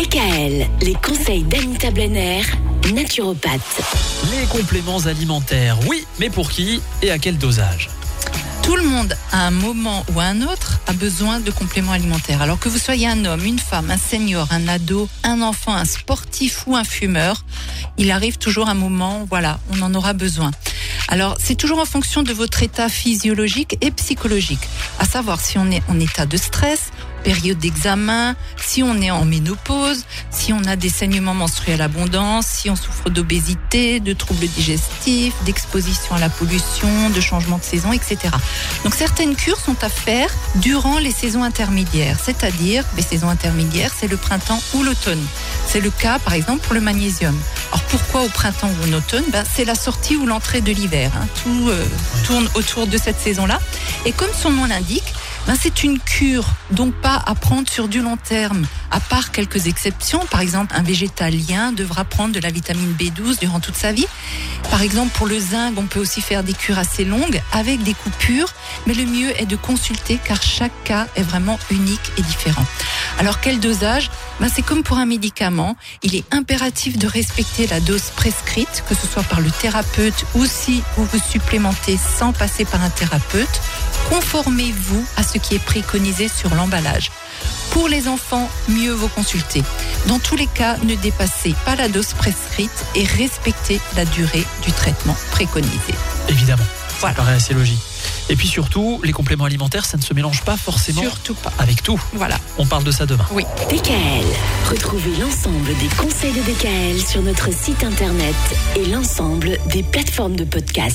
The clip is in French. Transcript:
DKL, les conseils d'Anita Blenner, naturopathe. Les compléments alimentaires, oui, mais pour qui et à quel dosage? Tout le monde, à un moment ou à un autre, a besoin de compléments alimentaires. Alors que vous soyez un homme, une femme, un senior, un ado, un enfant, un sportif ou un fumeur, il arrive toujours un moment, voilà, on en aura besoin. Alors, c'est toujours en fonction de votre état physiologique et psychologique. À savoir si on est en état de stress, période d'examen, si on est en ménopause, si on a des saignements menstruels abondants, si on souffre d'obésité, de troubles digestifs, d'exposition à la pollution, de changement de saison, etc. Donc certaines cures sont à faire durant les saisons intermédiaires, c'est-à-dire les saisons intermédiaires, c'est le printemps ou l'automne. C'est le cas par exemple pour le magnésium. Alors pourquoi au printemps ou en automne? Ben, C'est la sortie ou l'entrée de l'hiver. Hein. Tout euh, tourne autour de cette saison-là. Et comme son nom l'indique, ben c'est une cure, donc pas à prendre sur du long terme, à part quelques exceptions. Par exemple, un végétalien devra prendre de la vitamine B12 durant toute sa vie. Par exemple, pour le zinc, on peut aussi faire des cures assez longues avec des coupures, mais le mieux est de consulter car chaque cas est vraiment unique et différent. Alors quel dosage? Ben, C'est comme pour un médicament, il est impératif de respecter la dose prescrite, que ce soit par le thérapeute ou si vous vous supplémentez sans passer par un thérapeute. Conformez-vous à ce qui est préconisé sur l'emballage. Pour les enfants, mieux vaut consulter. Dans tous les cas, ne dépassez pas la dose prescrite et respectez la durée du traitement préconisé. Évidemment, Voilà. ça paraît assez logique. Et puis surtout, les compléments alimentaires, ça ne se mélange pas forcément Surtout pas. avec tout. Voilà. On parle de ça demain. Oui. DKL. Retrouvez l'ensemble des conseils de DKL sur notre site internet et l'ensemble des plateformes de podcast.